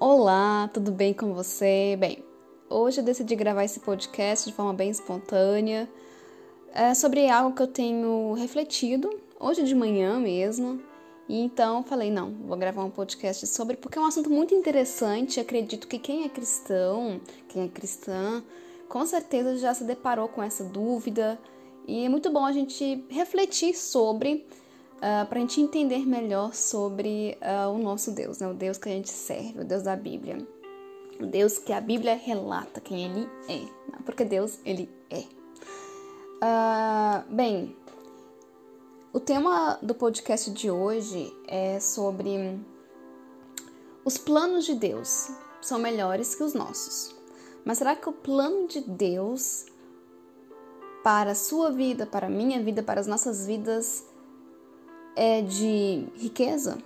Olá, tudo bem com você? Bem, hoje eu decidi gravar esse podcast de forma bem espontânea é sobre algo que eu tenho refletido hoje de manhã mesmo. E então falei, não, vou gravar um podcast sobre, porque é um assunto muito interessante. Acredito que quem é cristão, quem é cristã, com certeza já se deparou com essa dúvida. E é muito bom a gente refletir sobre uh, ah, para a gente entender melhor sobre uh, o nosso Deus, né? o Deus que a gente serve, o Deus da Bíblia. O Deus que a Bíblia relata quem ele é, né? porque Deus, ele é. Uh, bem, o tema do podcast de hoje é sobre os planos de Deus são melhores que os nossos. Mas será que o plano de Deus para a sua vida, para a minha vida, para as nossas vidas é de riqueza,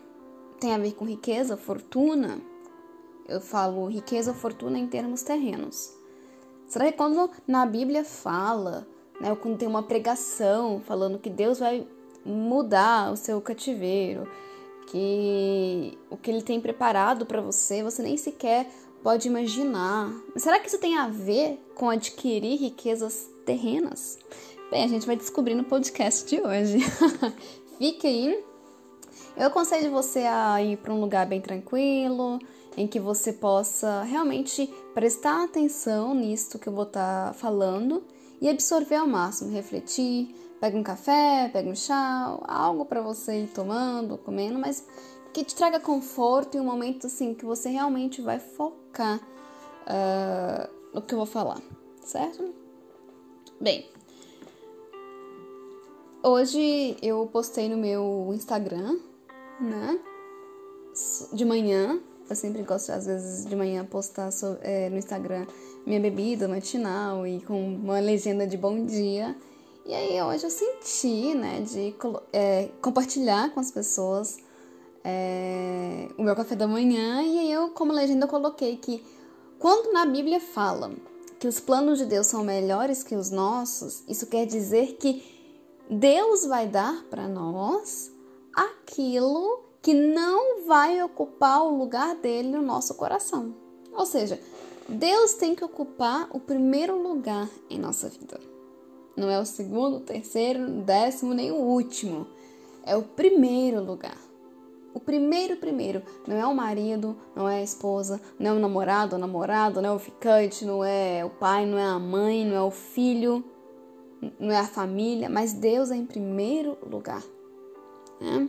tem a ver com riqueza, fortuna. Eu falo riqueza, fortuna em termos terrenos. Será que quando na Bíblia fala, né, quando tem uma pregação falando que Deus vai mudar o seu cativeiro, que o que ele tem preparado para você, você nem sequer pode imaginar. será que isso tem a ver com adquirir riquezas terrenas? Bem, a gente vai descobrir no podcast de hoje. fique aí. Eu aconselho você a ir para um lugar bem tranquilo, em que você possa realmente prestar atenção nisso que eu vou estar tá falando e absorver ao máximo, refletir. Pega um café, pega um chá, algo para você ir tomando, comendo, mas que te traga conforto e um momento assim que você realmente vai focar uh, no que eu vou falar, certo? Bem, Hoje eu postei no meu Instagram, né? De manhã. Eu sempre gosto, às vezes, de manhã postar é, no Instagram minha bebida matinal e com uma legenda de bom dia. E aí hoje eu senti, né, de é, compartilhar com as pessoas é, o meu café da manhã. E aí eu, como legenda, coloquei que quando na Bíblia fala que os planos de Deus são melhores que os nossos, isso quer dizer que Deus vai dar para nós aquilo que não vai ocupar o lugar dele no nosso coração. Ou seja, Deus tem que ocupar o primeiro lugar em nossa vida. Não é o segundo, o terceiro, o décimo, nem o último. É o primeiro lugar. O primeiro, primeiro. Não é o marido, não é a esposa, não é o namorado, o namorado, não é o ficante, não é o pai, não é a mãe, não é o filho não é a família, mas Deus é em primeiro lugar. Né?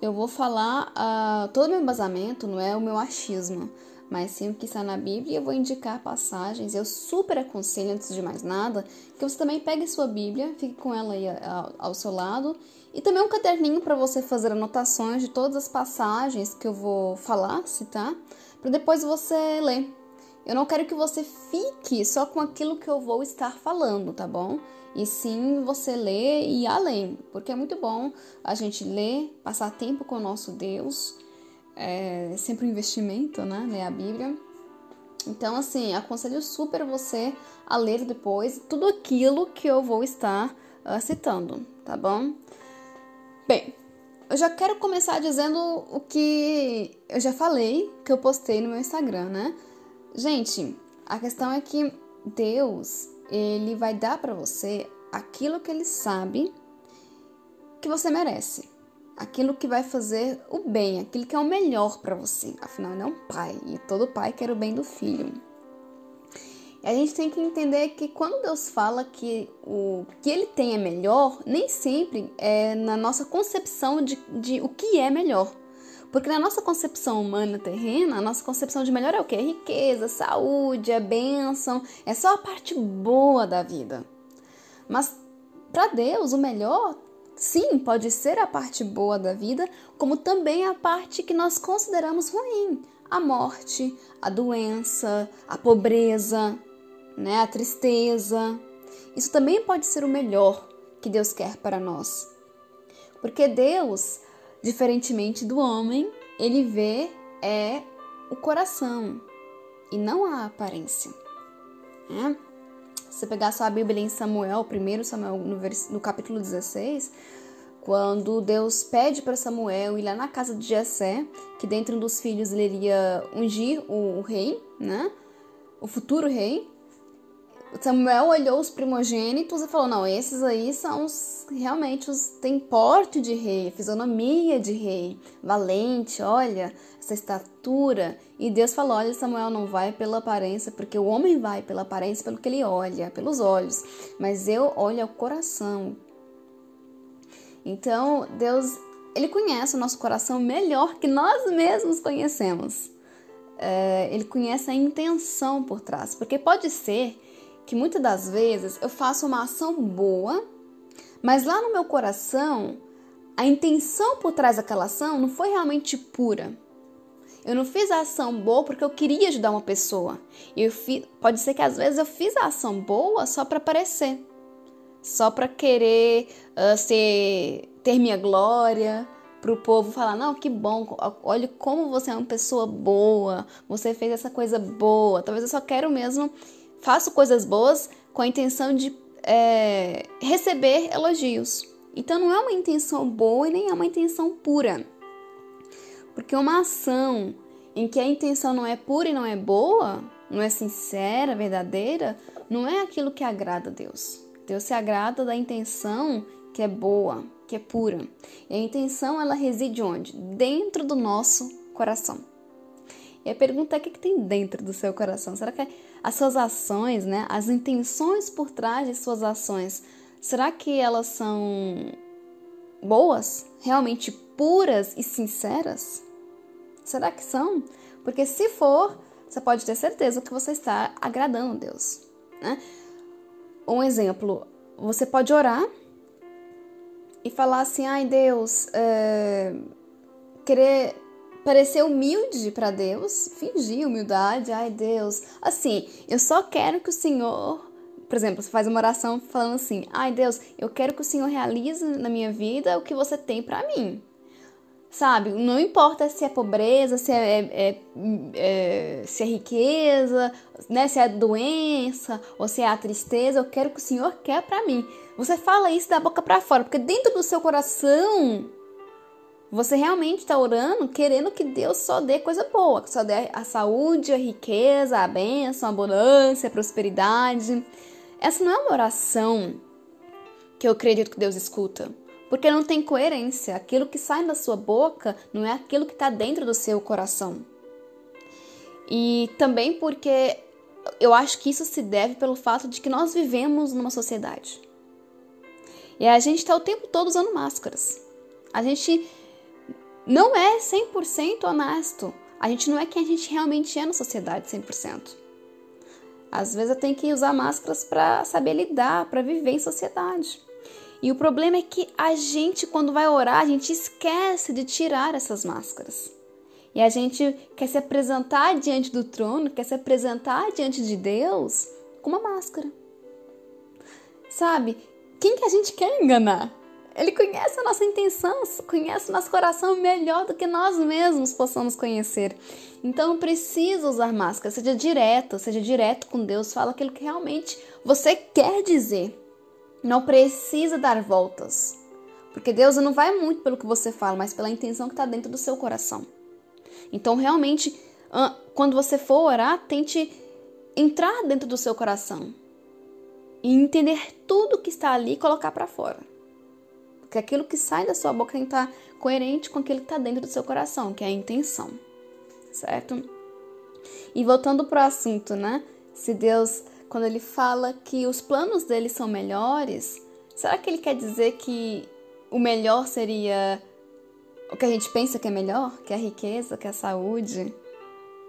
Eu vou falar uh, todo o meu embasamento, não é o meu achismo, mas sim o que está na Bíblia. Eu vou indicar passagens. Eu super aconselho, antes de mais nada, que você também pegue sua Bíblia, fique com ela aí ao, ao seu lado, e também um caderninho para você fazer anotações de todas as passagens que eu vou falar, citar, para depois você ler. Eu não quero que você fique só com aquilo que eu vou estar falando, tá bom? E sim você ler e ir além, porque é muito bom a gente ler, passar tempo com o nosso Deus. É sempre um investimento, né? Ler a Bíblia. Então, assim, aconselho super você a ler depois tudo aquilo que eu vou estar uh, citando, tá bom? Bem, eu já quero começar dizendo o que eu já falei, que eu postei no meu Instagram, né? Gente, a questão é que Deus, ele vai dar para você aquilo que ele sabe que você merece. Aquilo que vai fazer o bem, aquilo que é o melhor para você. Afinal, ele é um pai e todo pai quer o bem do filho. E a gente tem que entender que quando Deus fala que o que ele tem é melhor, nem sempre é na nossa concepção de, de o que é melhor. Porque na nossa concepção humana terrena, a nossa concepção de melhor é o quê? Riqueza, saúde, a bênção, é só a parte boa da vida. Mas para Deus, o melhor, sim, pode ser a parte boa da vida, como também a parte que nós consideramos ruim, a morte, a doença, a pobreza, né, a tristeza. Isso também pode ser o melhor que Deus quer para nós. Porque Deus Diferentemente do homem, ele vê é o coração e não a aparência. Né? Se você pegar sua Bíblia em Samuel, 1 Samuel, no, vers... no capítulo 16, quando Deus pede para Samuel ir lá na casa de Jessé, que dentre um dos filhos ele iria ungir o rei, né? O futuro rei. Samuel olhou os primogênitos e falou: Não, esses aí são os, realmente os. têm porte de rei, fisionomia de rei, valente, olha, essa estatura. E Deus falou: Olha, Samuel não vai pela aparência, porque o homem vai pela aparência, pelo que ele olha, pelos olhos, mas eu olho o coração. Então, Deus, ele conhece o nosso coração melhor que nós mesmos conhecemos. É, ele conhece a intenção por trás, porque pode ser que muitas das vezes eu faço uma ação boa, mas lá no meu coração, a intenção por trás daquela ação não foi realmente pura. Eu não fiz a ação boa porque eu queria ajudar uma pessoa. Eu fiz, pode ser que às vezes eu fiz a ação boa só para aparecer, só para querer uh, ser, ter minha glória, para o povo falar: não, que bom, olha como você é uma pessoa boa, você fez essa coisa boa. Talvez eu só quero mesmo faço coisas boas com a intenção de é, receber elogios. Então não é uma intenção boa e nem é uma intenção pura. Porque uma ação em que a intenção não é pura e não é boa, não é sincera, verdadeira, não é aquilo que agrada a Deus. Deus se agrada da intenção que é boa, que é pura. E a intenção ela reside onde? Dentro do nosso coração. E a pergunta é o que, que tem dentro do seu coração? Será que as suas ações, né, as intenções por trás de suas ações, será que elas são boas, realmente puras e sinceras? Será que são? Porque se for, você pode ter certeza que você está agradando a Deus. Né? Um exemplo, você pode orar e falar assim, ai Deus, é, querer parecer humilde para Deus, fingir humildade, ai Deus, assim, eu só quero que o Senhor, por exemplo, você faz uma oração falando assim, ai Deus, eu quero que o Senhor realize na minha vida o que você tem para mim. Sabe, não importa se é pobreza, se é, é, é, se é riqueza, né, se é doença ou se é a tristeza, eu quero que o Senhor quer para mim. Você fala isso da boca para fora, porque dentro do seu coração você realmente está orando querendo que Deus só dê coisa boa, que só dê a saúde, a riqueza, a bênção, a abundância, a prosperidade. Essa não é uma oração que eu acredito que Deus escuta, porque não tem coerência. Aquilo que sai da sua boca não é aquilo que está dentro do seu coração. E também porque eu acho que isso se deve pelo fato de que nós vivemos numa sociedade. E a gente está o tempo todo usando máscaras. A gente não é 100% honesto. A gente não é quem a gente realmente é na sociedade 100%. Às vezes eu tenho que usar máscaras para saber lidar, para viver em sociedade. E o problema é que a gente, quando vai orar, a gente esquece de tirar essas máscaras. E a gente quer se apresentar diante do trono, quer se apresentar diante de Deus com uma máscara. Sabe? Quem que a gente quer enganar? Ele conhece a nossa intenção, conhece o nosso coração melhor do que nós mesmos possamos conhecer. Então precisa usar máscara, seja direto, seja direto com Deus, fala aquilo que realmente você quer dizer. Não precisa dar voltas. Porque Deus não vai muito pelo que você fala, mas pela intenção que está dentro do seu coração. Então, realmente, quando você for orar, tente entrar dentro do seu coração e entender tudo que está ali e colocar para fora. Porque aquilo que sai da sua boca tem que estar coerente com aquilo que está dentro do seu coração, que é a intenção, certo? E voltando para o assunto, né? Se Deus, quando ele fala que os planos dele são melhores, será que ele quer dizer que o melhor seria o que a gente pensa que é melhor? Que é a riqueza, que é a saúde,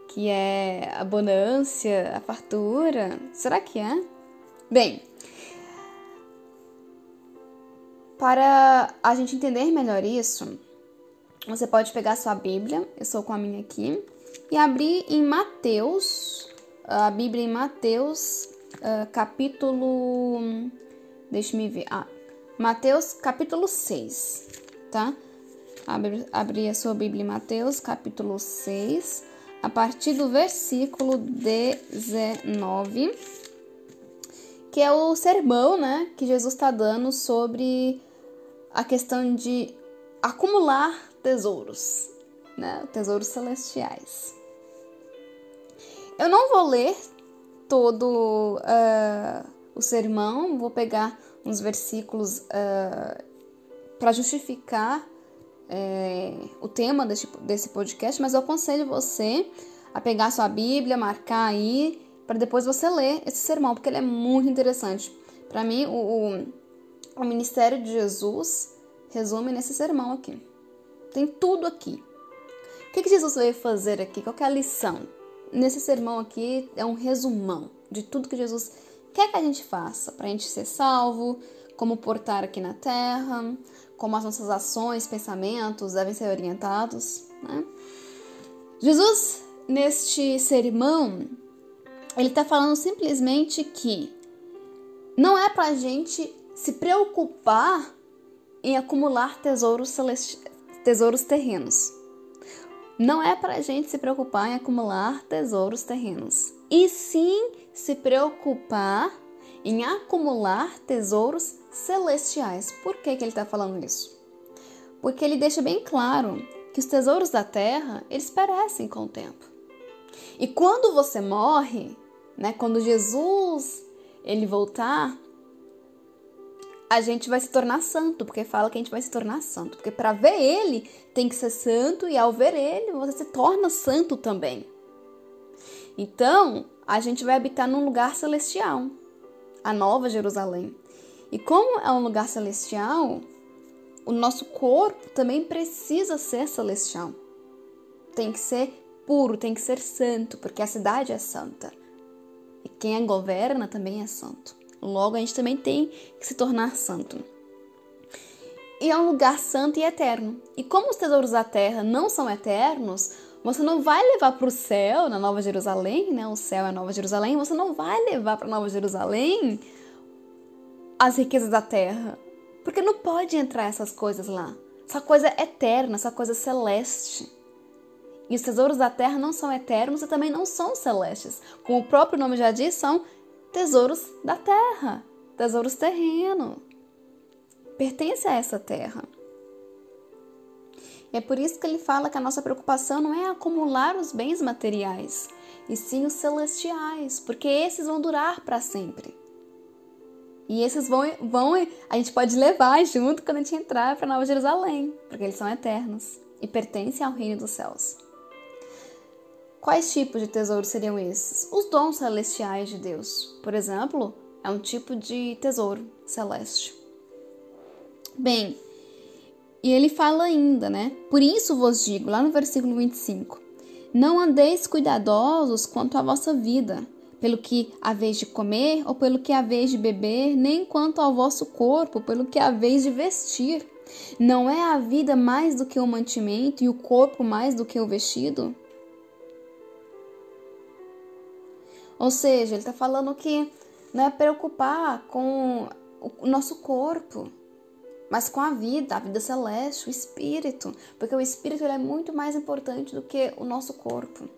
que é a abundância, a fartura? Será que é? Bem, para a gente entender melhor isso, você pode pegar sua Bíblia, eu sou com a minha aqui, e abrir em Mateus, a Bíblia em Mateus, uh, capítulo. Deixa me ver. Ah, Mateus, capítulo 6, tá? Abrir a sua Bíblia em Mateus, capítulo 6, a partir do versículo 19, que é o sermão, né, que Jesus está dando sobre a questão de acumular tesouros, né? Tesouros celestiais. Eu não vou ler todo uh, o sermão, vou pegar uns versículos uh, para justificar é, o tema desse, desse podcast, mas eu aconselho você a pegar sua Bíblia, marcar aí, para depois você ler esse sermão, porque ele é muito interessante. Para mim, o, o, o ministério de Jesus resume nesse sermão aqui. Tem tudo aqui. O que, que Jesus veio fazer aqui? Qual é a lição? Nesse sermão aqui é um resumão de tudo que Jesus quer que a gente faça para a gente ser salvo, como portar aqui na terra, como as nossas ações, pensamentos devem ser orientados. Né? Jesus, neste sermão, ele está falando simplesmente que não é para a gente se preocupar em acumular tesouros, tesouros terrenos. Não é para a gente se preocupar em acumular tesouros terrenos, e sim se preocupar em acumular tesouros celestiais. Por que, que ele está falando isso? Porque ele deixa bem claro que os tesouros da terra eles perecem com o tempo. E quando você morre, né, quando Jesus ele voltar, a gente vai se tornar santo, porque fala que a gente vai se tornar santo. Porque para ver ele tem que ser santo, e ao ver ele, você se torna santo também. Então, a gente vai habitar num lugar celestial, a Nova Jerusalém. E como é um lugar celestial, o nosso corpo também precisa ser celestial. Tem que ser puro, tem que ser santo, porque a cidade é santa. E quem a governa também é santo. Logo, a gente também tem que se tornar santo. E é um lugar santo e eterno. E como os tesouros da terra não são eternos, você não vai levar para o céu, na Nova Jerusalém, né? O céu é a Nova Jerusalém. Você não vai levar para Nova Jerusalém as riquezas da terra, porque não pode entrar essas coisas lá. Essa coisa eterna, essa coisa celeste. E os tesouros da terra não são eternos e também não são celestes. Como o próprio nome já diz, são tesouros da terra, tesouros terrenos. Pertence a essa terra. É por isso que ele fala que a nossa preocupação não é acumular os bens materiais, e sim os celestiais, porque esses vão durar para sempre. E esses vão, vão, a gente pode levar junto quando a gente entrar para Nova Jerusalém, porque eles são eternos e pertencem ao reino dos céus. Quais tipos de tesouros seriam esses? Os dons celestiais de Deus, por exemplo, é um tipo de tesouro celeste. Bem, e ele fala ainda, né? Por isso vos digo, lá no versículo 25: Não andeis cuidadosos quanto à vossa vida, pelo que haveis de comer ou pelo que haveis de beber, nem quanto ao vosso corpo, pelo que haveis de vestir. Não é a vida mais do que o mantimento e o corpo mais do que o vestido? Ou seja, ele está falando que não é preocupar com o nosso corpo, mas com a vida, a vida celeste, o espírito, porque o espírito é muito mais importante do que o nosso corpo.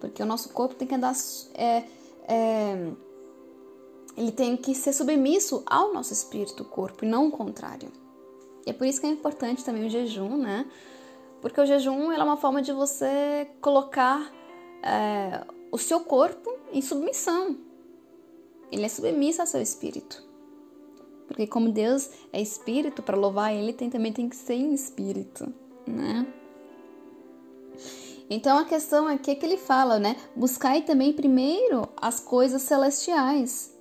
Porque o nosso corpo tem que andar. É, é, ele tem que ser submisso ao nosso espírito, corpo, e não o contrário. E é por isso que é importante também o jejum, né? Porque o jejum é uma forma de você colocar é, o seu corpo em submissão. Ele é submisso ao seu espírito. Porque como Deus é espírito, para louvar ele tem, também tem que ser em espírito, né? Então a questão aqui é que ele fala, né? Buscai também primeiro as coisas celestiais.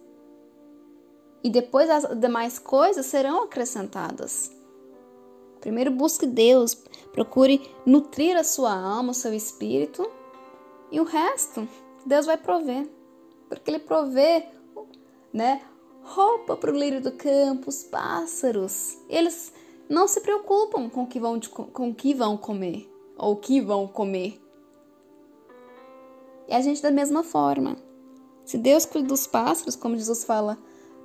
E depois as demais coisas serão acrescentadas. Primeiro busque Deus, procure nutrir a sua alma, o seu espírito, e o resto Deus vai prover. Porque ele provê, né, roupa para o lírio do campo, os pássaros. Eles não se preocupam com o que vão, com o que vão comer ou o que vão comer. E a gente da mesma forma. Se Deus cuida dos pássaros, como Jesus fala,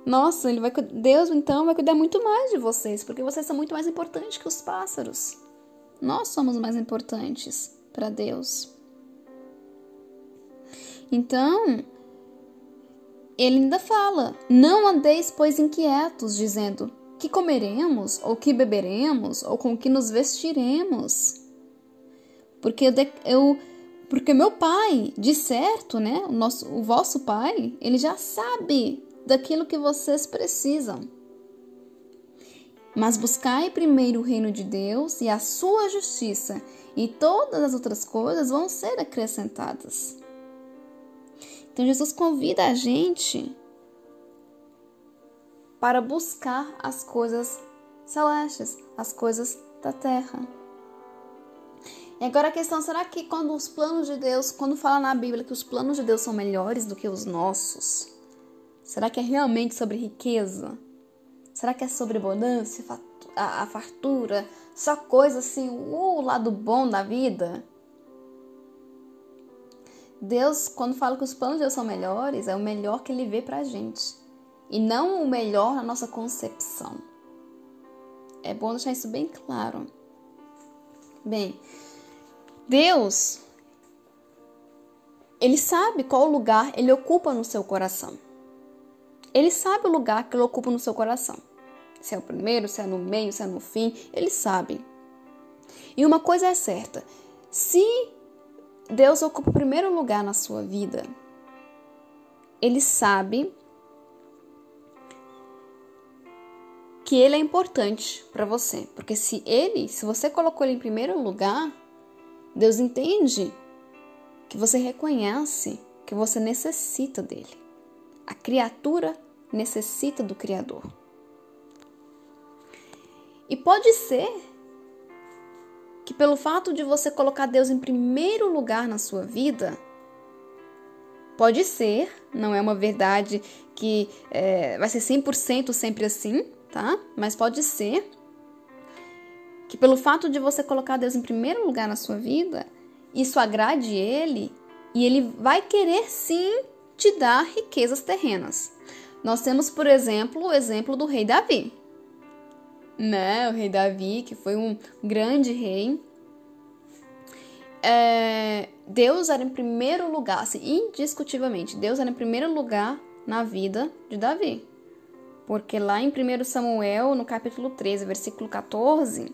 nossa, ele vai, Deus então vai cuidar muito mais de vocês, porque vocês são muito mais importantes que os pássaros. Nós somos mais importantes para Deus. Então, ele ainda fala: Não andeis, pois, inquietos, dizendo: que comeremos, ou que beberemos, ou com que nos vestiremos. Porque eu, porque meu pai, de certo, né, o nosso o vosso pai, ele já sabe daquilo que vocês precisam. Mas buscai primeiro o reino de Deus e a sua justiça, e todas as outras coisas vão ser acrescentadas. Então Jesus convida a gente para buscar as coisas celestes, as coisas da terra. E agora a questão, será que quando os planos de Deus, quando fala na Bíblia que os planos de Deus são melhores do que os nossos, será que é realmente sobre riqueza? Será que é sobre abundância, a, fartura, só coisa assim, o lado bom da vida? Deus, quando fala que os planos de Deus são melhores, é o melhor que Ele vê pra gente. E não o melhor na nossa concepção. É bom deixar isso bem claro. Bem, Deus, Ele sabe qual lugar Ele ocupa no seu coração. Ele sabe o lugar que ele ocupa no seu coração. Se é o primeiro, se é no meio, se é no fim, ele sabe. E uma coisa é certa: se Deus ocupa o primeiro lugar na sua vida, ele sabe que ele é importante para você, porque se ele, se você colocou ele em primeiro lugar, Deus entende que você reconhece que você necessita dele. A criatura necessita do Criador. E pode ser que, pelo fato de você colocar Deus em primeiro lugar na sua vida, pode ser, não é uma verdade que é, vai ser 100% sempre assim, tá? Mas pode ser que, pelo fato de você colocar Deus em primeiro lugar na sua vida, isso agrade Ele e Ele vai querer sim te dar riquezas terrenas. Nós temos, por exemplo, o exemplo do rei Davi. Né? O rei Davi, que foi um grande rei. É, Deus era em primeiro lugar, assim, indiscutivelmente, Deus era em primeiro lugar na vida de Davi. Porque lá em 1 Samuel, no capítulo 13, versículo 14,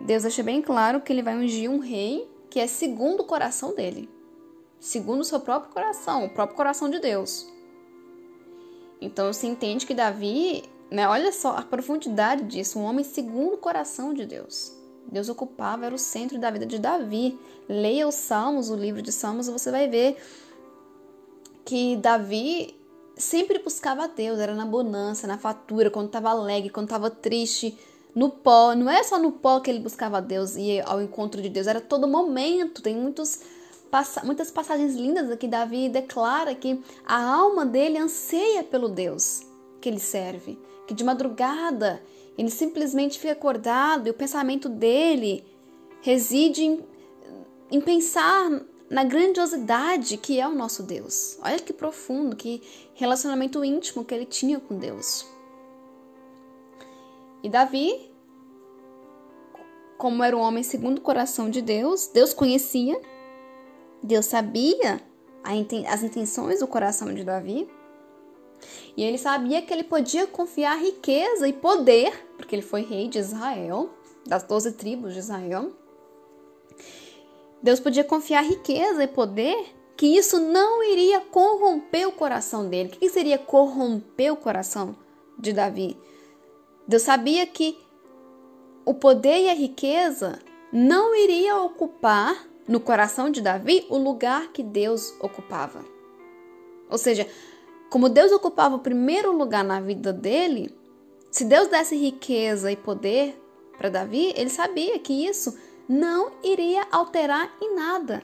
Deus deixa bem claro que ele vai ungir um rei que é segundo o coração dele. Segundo o seu próprio coração, o próprio coração de Deus. Então você entende que Davi, né, olha só a profundidade disso, um homem segundo o coração de Deus. Deus ocupava, era o centro da vida de Davi. Leia os Salmos, o livro de Salmos, e você vai ver que Davi sempre buscava a Deus, era na bonança, na fatura, quando estava alegre, quando estava triste, no pó. Não é só no pó que ele buscava a Deus e ao encontro de Deus, era todo momento. Tem muitos muitas passagens lindas aqui, Davi declara que a alma dele anseia pelo Deus que ele serve, que de madrugada ele simplesmente fica acordado e o pensamento dele reside em, em pensar na grandiosidade que é o nosso Deus. Olha que profundo, que relacionamento íntimo que ele tinha com Deus. E Davi, como era um homem segundo o coração de Deus, Deus conhecia Deus sabia as intenções do coração de Davi. E ele sabia que ele podia confiar riqueza e poder, porque ele foi rei de Israel, das doze tribos de Israel. Deus podia confiar riqueza e poder, que isso não iria corromper o coração dele. O que seria corromper o coração de Davi? Deus sabia que o poder e a riqueza não iria ocupar no coração de Davi o lugar que Deus ocupava. Ou seja, como Deus ocupava o primeiro lugar na vida dele, se Deus desse riqueza e poder para Davi, ele sabia que isso não iria alterar em nada.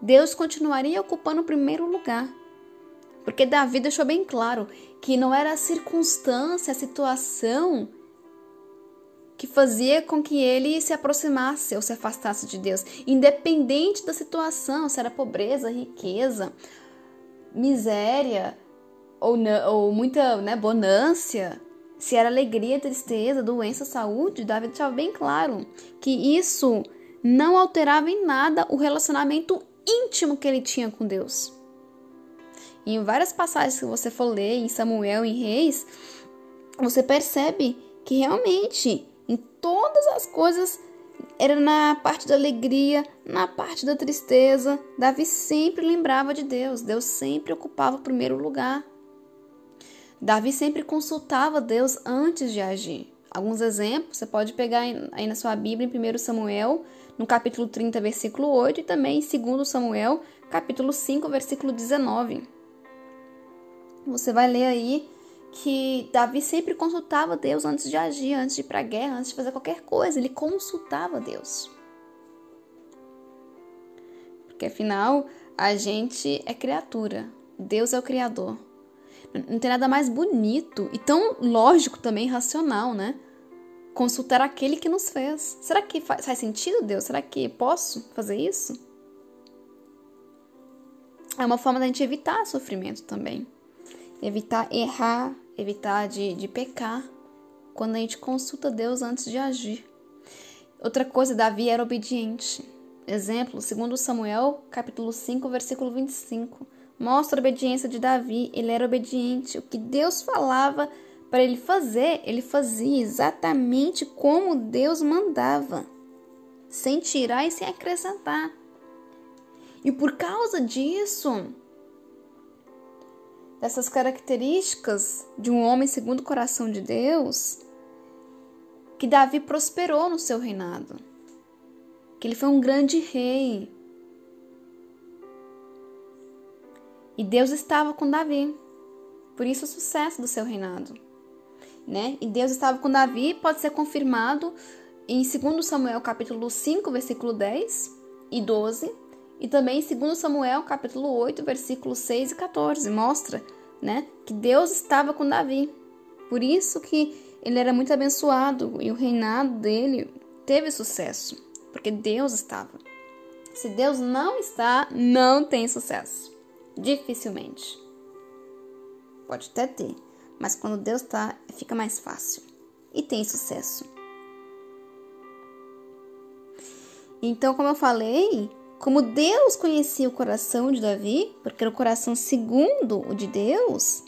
Deus continuaria ocupando o primeiro lugar. Porque Davi deixou bem claro que não era a circunstância, a situação que fazia com que ele se aproximasse ou se afastasse de Deus, independente da situação, se era pobreza, riqueza, miséria ou, ou muita né, bonância, se era alegria, tristeza, doença, saúde, Davi deixava bem claro que isso não alterava em nada o relacionamento íntimo que ele tinha com Deus. Em várias passagens que você for ler em Samuel, em Reis, você percebe que realmente em todas as coisas era na parte da alegria, na parte da tristeza, Davi sempre lembrava de Deus, Deus sempre ocupava o primeiro lugar. Davi sempre consultava Deus antes de agir. Alguns exemplos, você pode pegar aí na sua Bíblia em 1 Samuel, no capítulo 30, versículo 8, e também em 2 Samuel, capítulo 5, versículo 19. Você vai ler aí que Davi sempre consultava Deus antes de agir, antes de ir para a guerra, antes de fazer qualquer coisa, ele consultava Deus. Porque afinal, a gente é criatura, Deus é o criador. Não tem nada mais bonito e tão lógico também, racional, né? Consultar aquele que nos fez. Será que faz, faz sentido, Deus? Será que posso fazer isso? É uma forma da gente evitar sofrimento também evitar errar, evitar de, de pecar, quando a gente consulta Deus antes de agir. Outra coisa, Davi era obediente. Exemplo, segundo Samuel, capítulo 5, versículo 25. Mostra a obediência de Davi, ele era obediente. O que Deus falava para ele fazer, ele fazia exatamente como Deus mandava, sem tirar e sem acrescentar. E por causa disso, dessas características de um homem segundo o coração de Deus, que Davi prosperou no seu reinado, que ele foi um grande rei. E Deus estava com Davi, por isso o sucesso do seu reinado. Né? E Deus estava com Davi, pode ser confirmado em 2 Samuel capítulo 5, versículo 10 e 12, e também em 2 Samuel, capítulo 8, versículos 6 e 14, mostra, né, que Deus estava com Davi. Por isso que ele era muito abençoado e o reinado dele teve sucesso, porque Deus estava. Se Deus não está, não tem sucesso. Dificilmente. Pode até ter, mas quando Deus está, fica mais fácil e tem sucesso. Então, como eu falei, como Deus conhecia o coração de Davi, porque era o coração segundo o de Deus,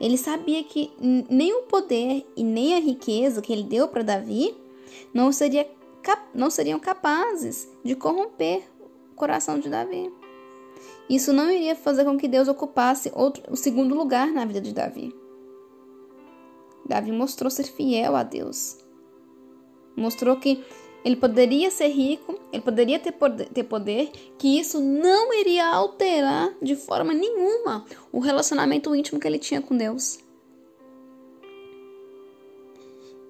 ele sabia que nem o poder e nem a riqueza que ele deu para Davi não, seria, não seriam capazes de corromper o coração de Davi. Isso não iria fazer com que Deus ocupasse outro, o segundo lugar na vida de Davi. Davi mostrou ser fiel a Deus. Mostrou que ele poderia ser rico, ele poderia ter poder, ter poder, que isso não iria alterar de forma nenhuma o relacionamento íntimo que ele tinha com Deus.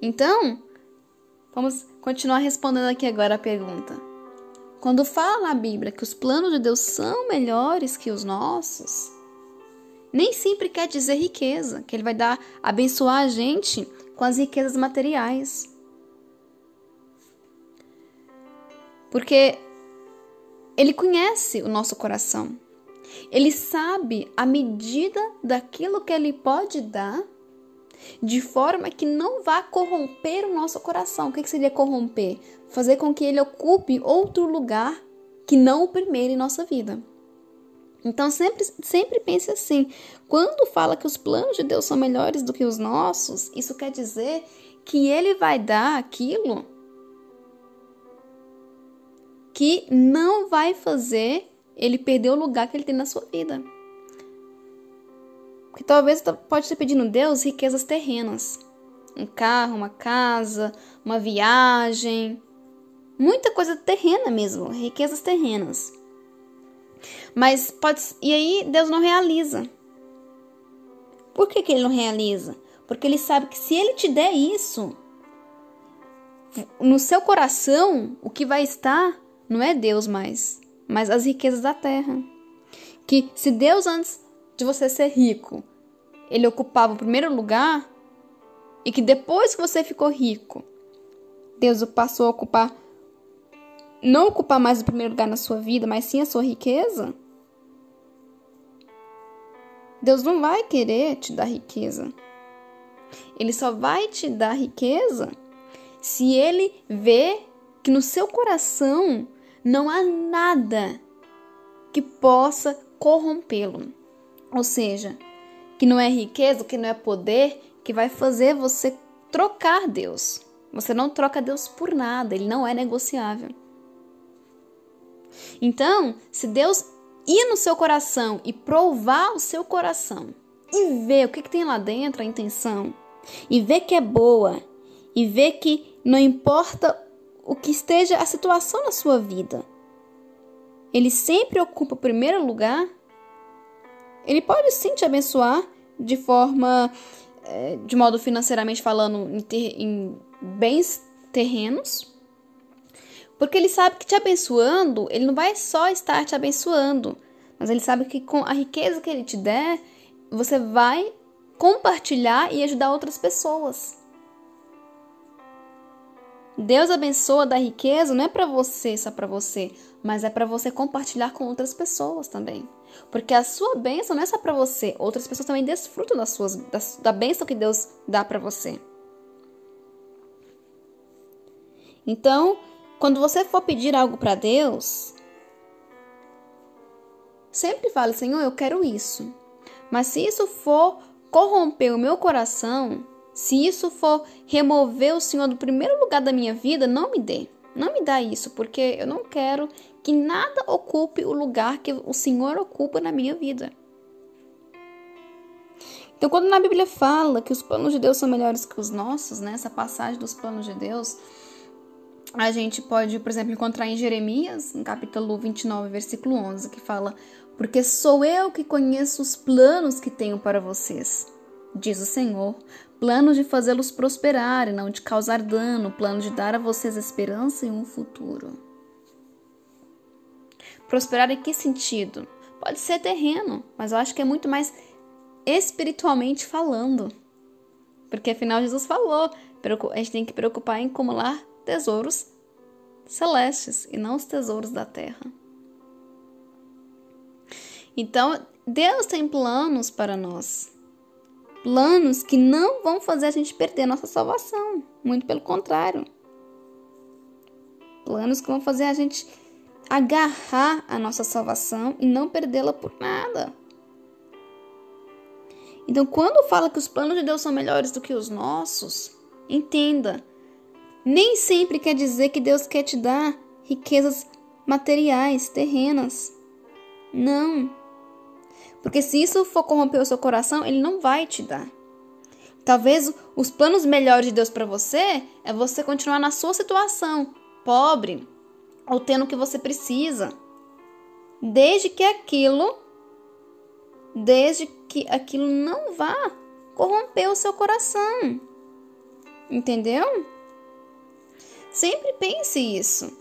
Então, vamos continuar respondendo aqui agora a pergunta. Quando fala na Bíblia que os planos de Deus são melhores que os nossos, nem sempre quer dizer riqueza, que ele vai dar abençoar a gente com as riquezas materiais. porque ele conhece o nosso coração. Ele sabe a medida daquilo que ele pode dar, de forma que não vá corromper o nosso coração. O que seria corromper? Fazer com que ele ocupe outro lugar que não o primeiro em nossa vida. Então sempre, sempre pense assim: quando fala que os planos de Deus são melhores do que os nossos, isso quer dizer que ele vai dar aquilo que não vai fazer ele perder o lugar que ele tem na sua vida. Porque talvez pode estar pedindo a Deus riquezas terrenas. Um carro, uma casa, uma viagem. Muita coisa terrena mesmo, riquezas terrenas. Mas pode. E aí Deus não realiza. Por que, que ele não realiza? Porque ele sabe que se ele te der isso, no seu coração, o que vai estar não é Deus mais, mas as riquezas da terra. Que se Deus antes de você ser rico, ele ocupava o primeiro lugar, e que depois que você ficou rico, Deus passou a ocupar não ocupar mais o primeiro lugar na sua vida, mas sim a sua riqueza, Deus não vai querer te dar riqueza. Ele só vai te dar riqueza se ele vê que no seu coração não há nada que possa corrompê-lo. Ou seja, que não é riqueza, que não é poder que vai fazer você trocar Deus. Você não troca Deus por nada, ele não é negociável. Então, se Deus ir no seu coração e provar o seu coração e ver o que, que tem lá dentro, a intenção, e ver que é boa, e ver que não importa o que esteja a situação na sua vida, ele sempre ocupa o primeiro lugar, ele pode sim te abençoar de forma, é, de modo financeiramente falando, em, ter, em bens terrenos, porque ele sabe que te abençoando, ele não vai só estar te abençoando, mas ele sabe que com a riqueza que ele te der, você vai compartilhar e ajudar outras pessoas. Deus abençoa da riqueza não é para você, só para você, mas é para você compartilhar com outras pessoas também. Porque a sua bênção não é só para você, outras pessoas também desfrutam das suas, da, da bênção que Deus dá para você. Então, quando você for pedir algo para Deus, sempre fale, Senhor, eu quero isso. Mas se isso for corromper o meu coração, se isso for remover o Senhor do primeiro lugar da minha vida, não me dê. Não me dá isso, porque eu não quero que nada ocupe o lugar que o Senhor ocupa na minha vida. Então, quando na Bíblia fala que os planos de Deus são melhores que os nossos, né, essa passagem dos planos de Deus, a gente pode, por exemplo, encontrar em Jeremias, no capítulo 29, versículo 11, que fala: Porque sou eu que conheço os planos que tenho para vocês, diz o Senhor, plano de fazê-los prosperar e não de causar dano, plano de dar a vocês esperança e um futuro. Prosperar em que sentido? Pode ser terreno, mas eu acho que é muito mais espiritualmente falando. Porque afinal Jesus falou, a gente tem que preocupar em acumular tesouros celestes e não os tesouros da terra. Então, Deus tem planos para nós planos que não vão fazer a gente perder a nossa salvação. Muito pelo contrário. Planos que vão fazer a gente agarrar a nossa salvação e não perdê-la por nada. Então, quando fala que os planos de Deus são melhores do que os nossos, entenda, nem sempre quer dizer que Deus quer te dar riquezas materiais, terrenas. Não. Porque se isso for corromper o seu coração, ele não vai te dar. Talvez os planos melhores de Deus para você é você continuar na sua situação, pobre, ou tendo o que você precisa. Desde que aquilo desde que aquilo não vá corromper o seu coração. Entendeu? Sempre pense isso.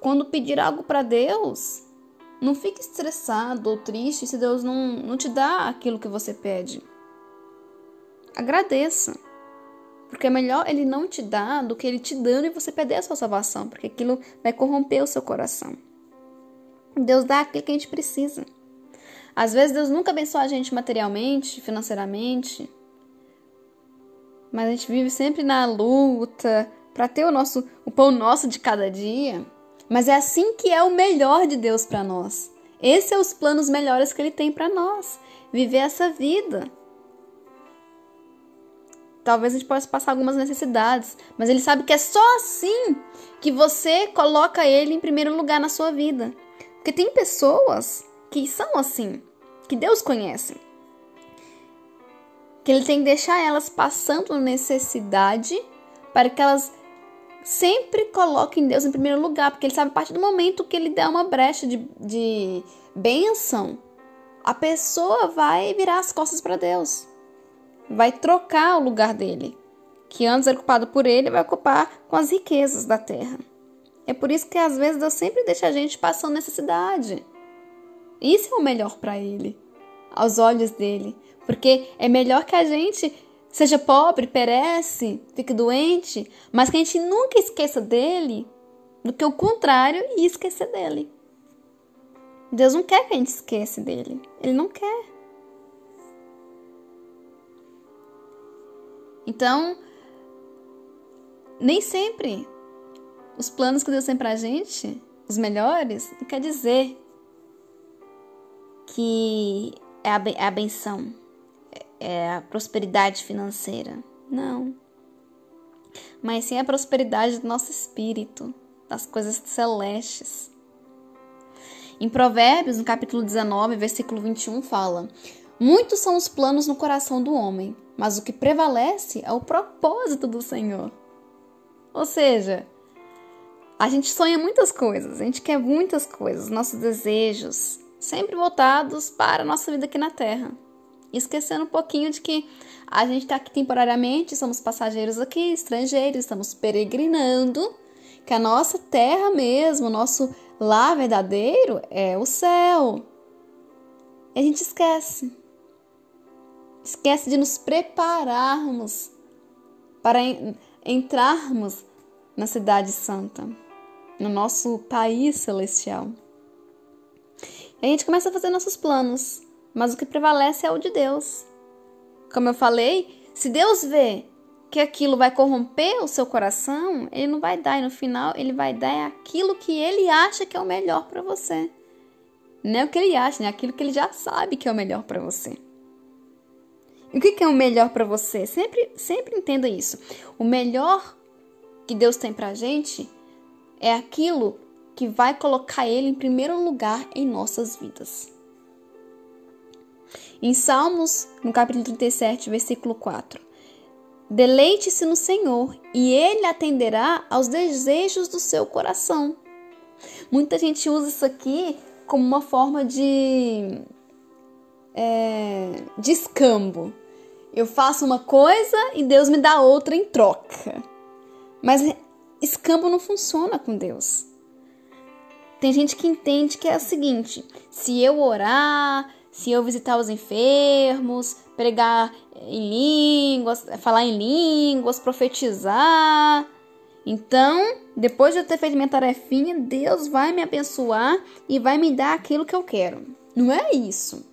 Quando pedir algo para Deus, não fique estressado ou triste se Deus não, não te dá aquilo que você pede. Agradeça. Porque é melhor ele não te dar do que ele te dando e você perder a sua salvação, porque aquilo vai corromper o seu coração. Deus dá aquilo que a gente precisa. Às vezes Deus nunca abençoa a gente materialmente, financeiramente, mas a gente vive sempre na luta para ter o nosso o pão nosso de cada dia. Mas é assim que é o melhor de Deus para nós. Esses são os planos melhores que Ele tem para nós. Viver essa vida. Talvez a gente possa passar algumas necessidades, mas Ele sabe que é só assim que você coloca Ele em primeiro lugar na sua vida. Porque tem pessoas que são assim, que Deus conhece. Que Ele tem que deixar elas passando necessidade para que elas sempre coloquem Deus em primeiro lugar, porque ele sabe a partir do momento que ele der uma brecha de, de bênção, a pessoa vai virar as costas para Deus, vai trocar o lugar dele, que antes era ocupado por ele, vai ocupar com as riquezas da terra. É por isso que às vezes Deus sempre deixa a gente passando necessidade. Isso é o melhor para ele, aos olhos dele, porque é melhor que a gente seja pobre, perece, fique doente, mas que a gente nunca esqueça dele, do que o contrário e esquecer dele. Deus não quer que a gente esqueça dele. Ele não quer. Então, nem sempre os planos que Deus tem pra gente, os melhores, não quer dizer que é a, benção é a prosperidade financeira. Não. Mas sim a prosperidade do nosso espírito, das coisas celestes. Em Provérbios, no capítulo 19, versículo 21, fala: Muitos são os planos no coração do homem, mas o que prevalece é o propósito do Senhor. Ou seja, a gente sonha muitas coisas, a gente quer muitas coisas, nossos desejos, sempre voltados para a nossa vida aqui na Terra. Esquecendo um pouquinho de que a gente está aqui temporariamente, somos passageiros aqui, estrangeiros, estamos peregrinando, que a nossa terra mesmo, nosso lar verdadeiro é o céu. E a gente esquece. Esquece de nos prepararmos para entrarmos na Cidade Santa, no nosso país celestial. E a gente começa a fazer nossos planos, mas o que prevalece é o de Deus. Como eu falei, se Deus vê que aquilo vai corromper o seu coração, ele não vai dar, e no final ele vai dar aquilo que ele acha que é o melhor para você. Não é o que ele acha, né? Aquilo que ele já sabe que é o melhor para você. O que, é o melhor para você? Sempre, sempre entenda isso. O melhor que Deus tem para gente é aquilo que vai colocar Ele em primeiro lugar em nossas vidas. Em Salmos, no capítulo 37, versículo 4. Deleite-se no Senhor e Ele atenderá aos desejos do seu coração. Muita gente usa isso aqui como uma forma de é, de escambo. Eu faço uma coisa e Deus me dá outra em troca. Mas escambo não funciona com Deus. Tem gente que entende que é o seguinte: se eu orar, se eu visitar os enfermos, pregar em línguas, falar em línguas, profetizar, então, depois de eu ter feito minha tarefinha, Deus vai me abençoar e vai me dar aquilo que eu quero. Não é isso.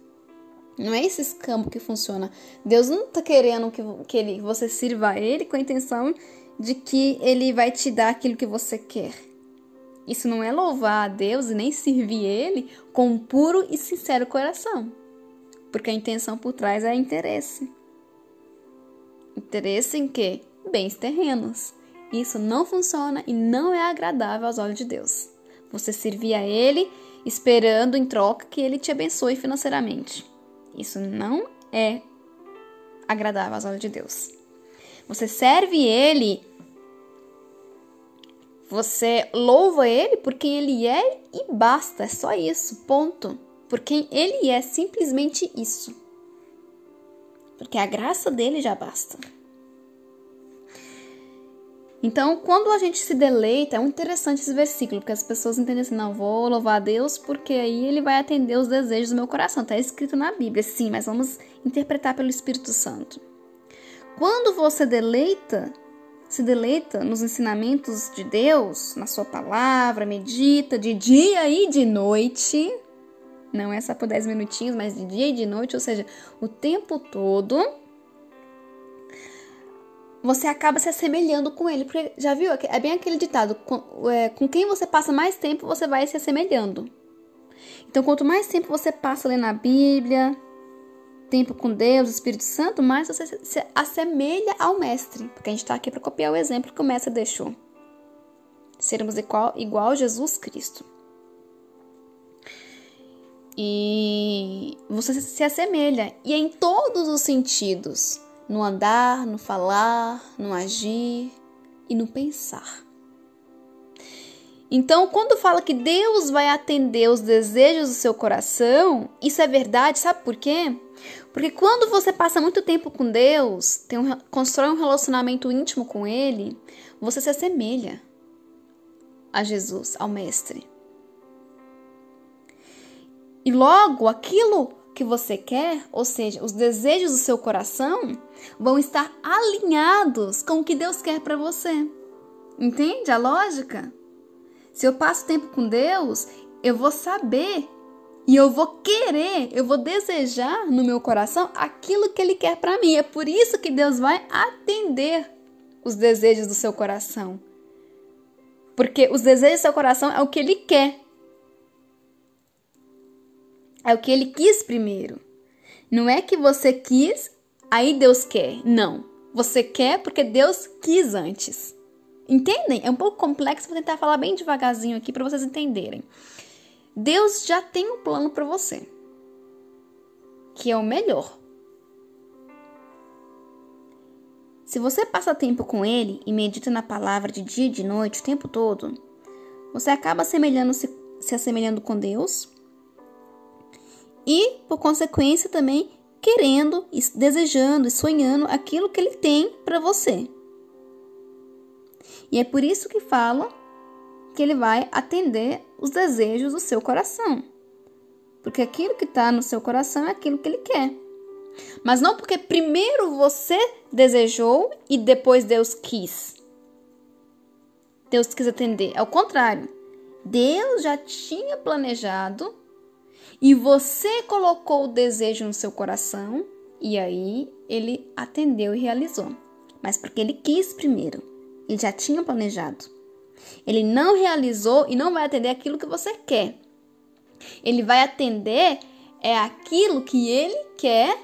Não é esse escampo que funciona. Deus não está querendo que, que ele, você sirva a Ele com a intenção de que Ele vai te dar aquilo que você quer. Isso não é louvar a Deus e nem servir Ele com um puro e sincero coração. Porque a intenção por trás é interesse. Interesse em quê? Bens terrenos. Isso não funciona e não é agradável aos olhos de Deus. Você servir a Ele esperando em troca que Ele te abençoe financeiramente. Isso não é agradável aos olhos de Deus. Você serve Ele, você louva Ele por quem Ele é e basta, é só isso, ponto. Por quem Ele é, simplesmente isso. Porque a graça dele já basta. Então, quando a gente se deleita, é um interessante esse versículo, porque as pessoas entendem assim, não, vou louvar a Deus porque aí ele vai atender os desejos do meu coração. Está escrito na Bíblia, sim, mas vamos interpretar pelo Espírito Santo. Quando você deleita, se deleita nos ensinamentos de Deus, na sua palavra, medita de dia e de noite, não é só por 10 minutinhos, mas de dia e de noite, ou seja, o tempo todo, você acaba se assemelhando com ele. Porque já viu? É bem aquele ditado: com, é, com quem você passa mais tempo, você vai se assemelhando. Então, quanto mais tempo você passa lendo a Bíblia, tempo com Deus, Espírito Santo, mais você se assemelha ao Mestre. Porque a gente está aqui para copiar o exemplo que o Mestre deixou. Sermos igual, igual a Jesus Cristo. E você se assemelha. E é em todos os sentidos no andar, no falar, no agir e no pensar. Então, quando fala que Deus vai atender os desejos do seu coração, isso é verdade, sabe por quê? Porque quando você passa muito tempo com Deus, tem um, constrói um relacionamento íntimo com Ele, você se assemelha a Jesus, ao Mestre. E logo aquilo que você quer, ou seja, os desejos do seu coração, vão estar alinhados com o que Deus quer para você. Entende a lógica? Se eu passo tempo com Deus, eu vou saber e eu vou querer, eu vou desejar no meu coração aquilo que Ele quer para mim. É por isso que Deus vai atender os desejos do seu coração. Porque os desejos do seu coração é o que Ele quer. É o que Ele quis primeiro. Não é que você quis aí Deus quer. Não. Você quer porque Deus quis antes. Entendem? É um pouco complexo, vou tentar falar bem devagarzinho aqui para vocês entenderem. Deus já tem um plano para você, que é o melhor. Se você passa tempo com ele e medita na palavra de dia e de noite o tempo todo, você acaba -se, se assemelhando com Deus e, por consequência, também querendo, desejando e sonhando aquilo que ele tem para você. E é por isso que fala que ele vai atender os desejos do seu coração. Porque aquilo que está no seu coração é aquilo que ele quer. Mas não porque primeiro você desejou e depois Deus quis. Deus quis atender. Ao contrário, Deus já tinha planejado e você colocou o desejo no seu coração e aí ele atendeu e realizou. Mas porque ele quis primeiro. Ele já tinha planejado. Ele não realizou e não vai atender aquilo que você quer. Ele vai atender é aquilo que ele quer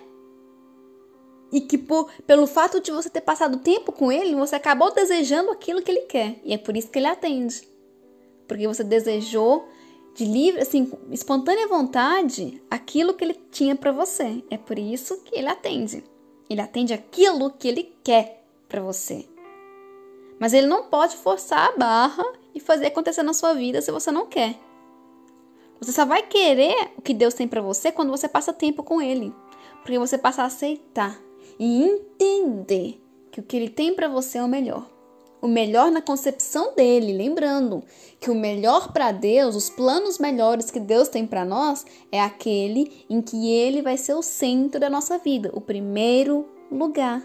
e que por, pelo fato de você ter passado tempo com ele, você acabou desejando aquilo que ele quer. E é por isso que ele atende. Porque você desejou de livre, assim, espontânea vontade aquilo que ele tinha para você. É por isso que ele atende. Ele atende aquilo que ele quer para você. Mas ele não pode forçar a barra e fazer acontecer na sua vida se você não quer. Você só vai querer o que Deus tem para você quando você passa tempo com ele, porque você passa a aceitar e entender que o que ele tem para você é o melhor. O melhor na concepção dele, lembrando que o melhor para Deus, os planos melhores que Deus tem para nós, é aquele em que ele vai ser o centro da nossa vida, o primeiro lugar.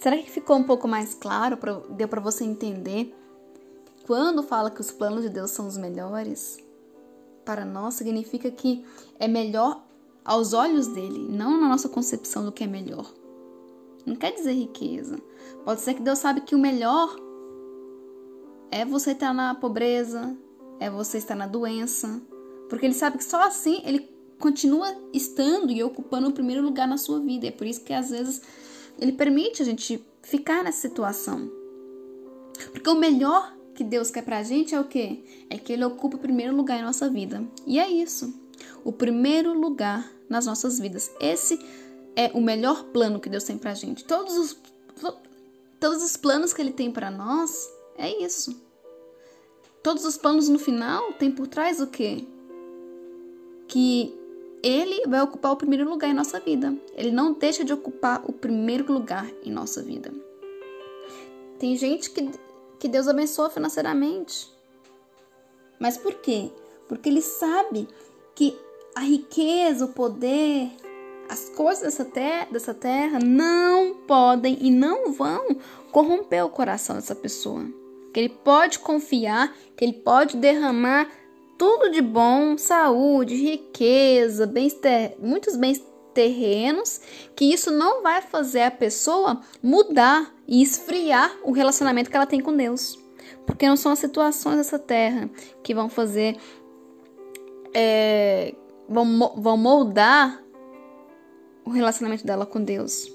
Será que ficou um pouco mais claro, deu para você entender? Quando fala que os planos de Deus são os melhores, para nós significa que é melhor aos olhos dele, não na nossa concepção do que é melhor. Não quer dizer riqueza. Pode ser que Deus sabe que o melhor é você estar na pobreza, é você estar na doença, porque ele sabe que só assim ele continua estando e ocupando o primeiro lugar na sua vida. É por isso que às vezes ele permite a gente ficar nessa situação. Porque o melhor que Deus quer pra gente é o quê? É que ele ocupe o primeiro lugar em nossa vida. E é isso. O primeiro lugar nas nossas vidas. Esse é o melhor plano que Deus tem pra gente. Todos os todos os planos que ele tem para nós é isso. Todos os planos no final tem por trás o quê? Que ele vai ocupar o primeiro lugar em nossa vida. Ele não deixa de ocupar o primeiro lugar em nossa vida. Tem gente que, que Deus abençoa financeiramente. Mas por quê? Porque ele sabe que a riqueza, o poder, as coisas dessa terra, dessa terra não podem e não vão corromper o coração dessa pessoa. Que ele pode confiar, que ele pode derramar tudo de bom, saúde, riqueza, bens ter, muitos bens terrenos, que isso não vai fazer a pessoa mudar e esfriar o relacionamento que ela tem com Deus. Porque não são as situações dessa terra que vão fazer. É, vão, vão moldar o relacionamento dela com Deus.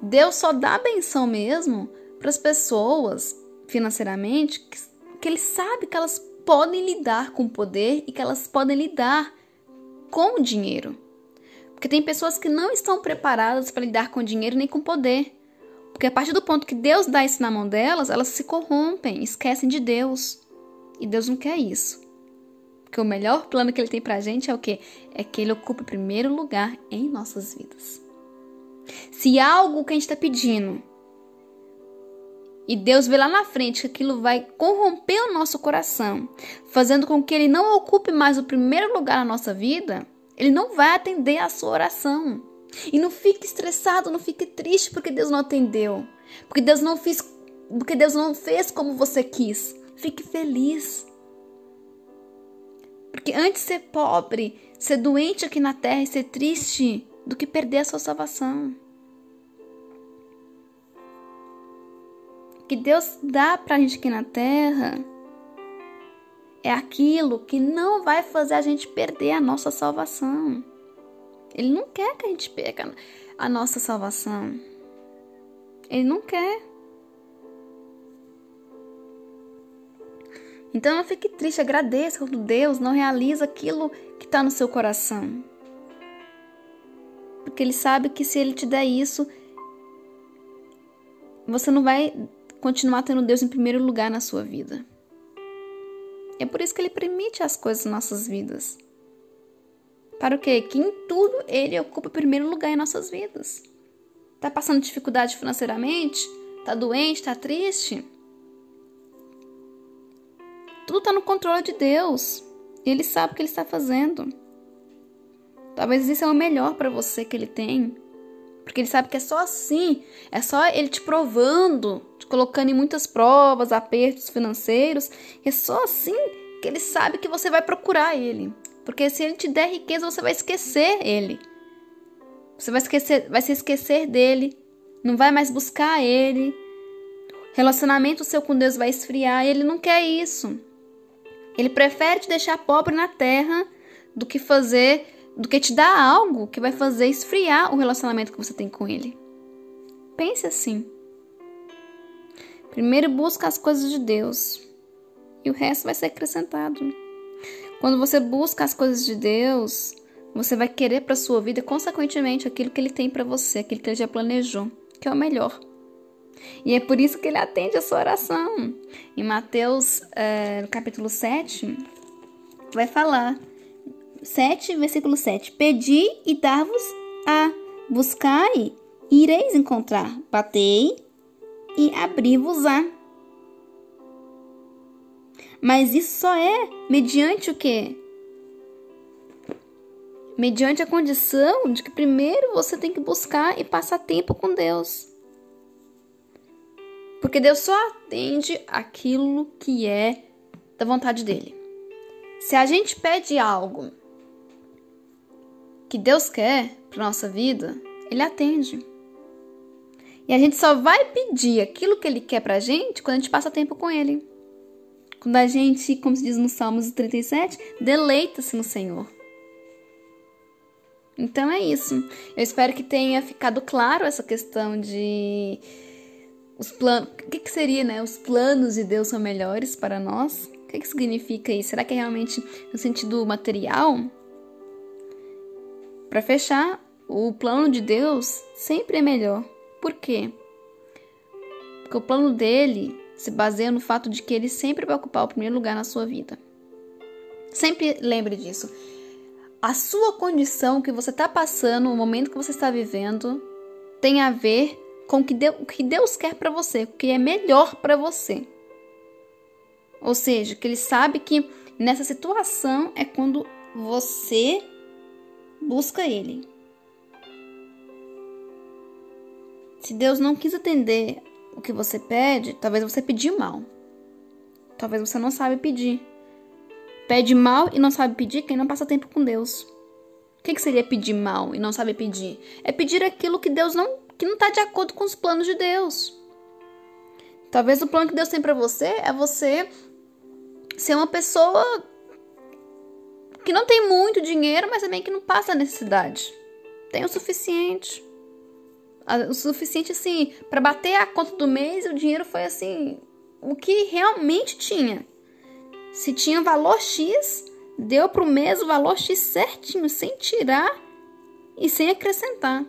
Deus só dá benção mesmo para as pessoas financeiramente que que ele sabe que elas podem lidar com o poder e que elas podem lidar com o dinheiro. Porque tem pessoas que não estão preparadas para lidar com o dinheiro nem com o poder. Porque a partir do ponto que Deus dá isso na mão delas, elas se corrompem, esquecem de Deus. E Deus não quer isso. Porque o melhor plano que ele tem pra gente é o quê? É que ele ocupe o primeiro lugar em nossas vidas. Se algo que a gente está pedindo e Deus vê lá na frente que aquilo vai corromper o nosso coração, fazendo com que ele não ocupe mais o primeiro lugar na nossa vida, ele não vai atender a sua oração. E não fique estressado, não fique triste porque Deus não atendeu, porque Deus não fez, porque Deus não fez como você quis. Fique feliz. Porque antes ser pobre, ser doente aqui na terra e ser triste do que perder a sua salvação. que Deus dá para a gente aqui na terra é aquilo que não vai fazer a gente perder a nossa salvação. Ele não quer que a gente perca a nossa salvação. Ele não quer. Então não fique triste, agradeça quando Deus não realiza aquilo que está no seu coração. Porque Ele sabe que se Ele te der isso, você não vai continuar tendo Deus em primeiro lugar na sua vida. É por isso que Ele permite as coisas nas nossas vidas. Para o quê? Que em tudo Ele ocupa o primeiro lugar em nossas vidas. Tá passando dificuldade financeiramente? Tá doente? Tá triste? Tudo está no controle de Deus. Ele sabe o que ele está fazendo. Talvez isso é o melhor para você que ele tem. Porque ele sabe que é só assim, é só ele te provando, te colocando em muitas provas, apertos financeiros. É só assim que ele sabe que você vai procurar ele. Porque se ele te der riqueza, você vai esquecer ele. Você vai esquecer, vai se esquecer dele, não vai mais buscar ele. Relacionamento seu com Deus vai esfriar, ele não quer isso. Ele prefere te deixar pobre na terra do que fazer, do que te dar algo que vai fazer esfriar o relacionamento que você tem com ele. Pense assim. Primeiro busca as coisas de Deus e o resto vai ser acrescentado. Quando você busca as coisas de Deus, você vai querer para sua vida consequentemente aquilo que ele tem para você, aquilo que ele já planejou, que é o melhor. E é por isso que ele atende a sua oração. Em Mateus, é, capítulo 7, vai falar. 7, versículo 7. Pedi e dar-vos a buscai e ireis encontrar. Batei e abri-vos-á. Mas isso só é mediante o quê? Mediante a condição de que primeiro você tem que buscar e passar tempo com Deus. Porque Deus só atende aquilo que é da vontade dele. Se a gente pede algo que Deus quer para nossa vida, ele atende. E a gente só vai pedir aquilo que ele quer pra gente quando a gente passa tempo com ele. Quando a gente, como se diz no Salmos 37, deleita-se no Senhor. Então é isso. Eu espero que tenha ficado claro essa questão de os planos. O que, que, seria, né? Os planos de Deus são melhores para nós? O que, que significa isso? Será que é realmente no sentido material? Para fechar, o plano de Deus sempre é melhor. Por quê? Porque o plano dele se baseia no fato de que ele sempre vai ocupar o primeiro lugar na sua vida. Sempre lembre disso. A sua condição que você está passando, o momento que você está vivendo, tem a ver com o que Deus, quer para você, o que é melhor para você. Ou seja, que ele sabe que nessa situação é quando você busca ele. Se Deus não quis atender o que você pede, talvez você pediu mal. Talvez você não sabe pedir. Pede mal e não sabe pedir quem não passa tempo com Deus. O que, que seria pedir mal e não sabe pedir? É pedir aquilo que Deus não que não está de acordo com os planos de Deus. Talvez o plano que Deus tem para você é você ser uma pessoa que não tem muito dinheiro, mas também que não passa necessidade. Tem o suficiente. O suficiente assim para bater a conta do mês, o dinheiro foi assim, o que realmente tinha. Se tinha valor X, deu para o mês o valor X certinho, sem tirar e sem acrescentar.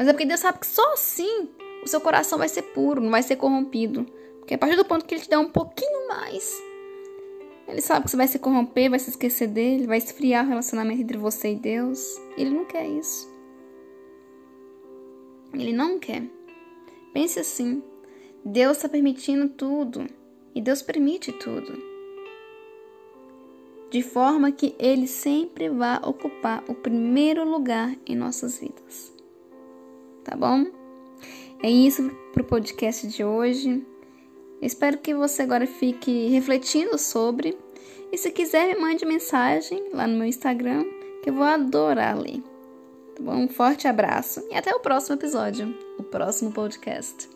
Mas é porque Deus sabe que só assim o seu coração vai ser puro, não vai ser corrompido. Porque a partir do ponto que ele te der um pouquinho mais, ele sabe que você vai se corromper, vai se esquecer dele, vai esfriar o relacionamento entre você e Deus. Ele não quer isso. Ele não quer. Pense assim: Deus está permitindo tudo. E Deus permite tudo. De forma que Ele sempre vai ocupar o primeiro lugar em nossas vidas tá bom? É isso pro podcast de hoje. Espero que você agora fique refletindo sobre. E se quiser, me mande mensagem lá no meu Instagram, que eu vou adorar ler. Tá bom? Um forte abraço e até o próximo episódio, o próximo podcast.